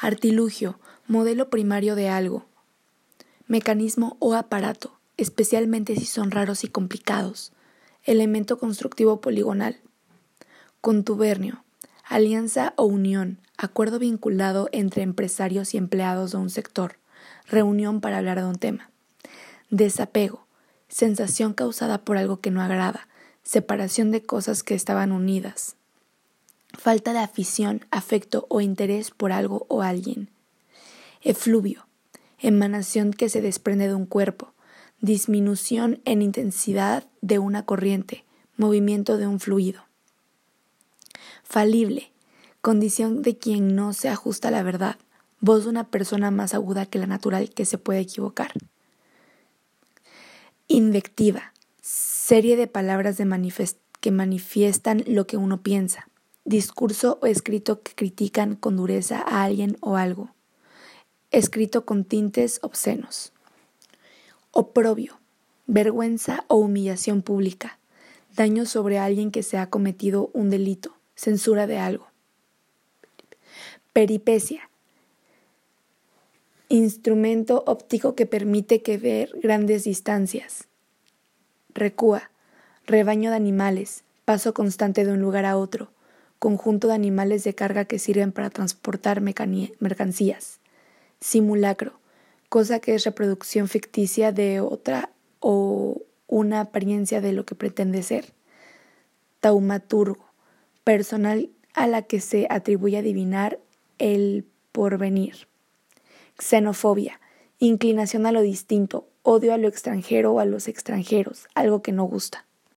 artilugio, modelo primario de algo, mecanismo o aparato, especialmente si son raros y complicados, elemento constructivo poligonal, contubernio, alianza o unión, acuerdo vinculado entre empresarios y empleados de un sector, reunión para hablar de un tema, desapego, sensación causada por algo que no agrada, separación de cosas que estaban unidas, falta de afición, afecto o interés por algo o alguien, efluvio, emanación que se desprende de un cuerpo, disminución en intensidad de una corriente, movimiento de un fluido. Falible, condición de quien no se ajusta a la verdad, voz de una persona más aguda que la natural que se puede equivocar. Invectiva, serie de palabras que manifiestan lo que uno piensa, discurso o escrito que critican con dureza a alguien o algo, escrito con tintes obscenos. Oprobio, vergüenza o humillación pública, daño sobre alguien que se ha cometido un delito, censura de algo. Peripecia, instrumento óptico que permite que ver grandes distancias. Recúa, rebaño de animales, paso constante de un lugar a otro, conjunto de animales de carga que sirven para transportar mercancías. Simulacro, cosa que es reproducción ficticia de otra o una apariencia de lo que pretende ser. Taumaturgo, personal a la que se atribuye adivinar el porvenir. Xenofobia, inclinación a lo distinto, odio a lo extranjero o a los extranjeros, algo que no gusta.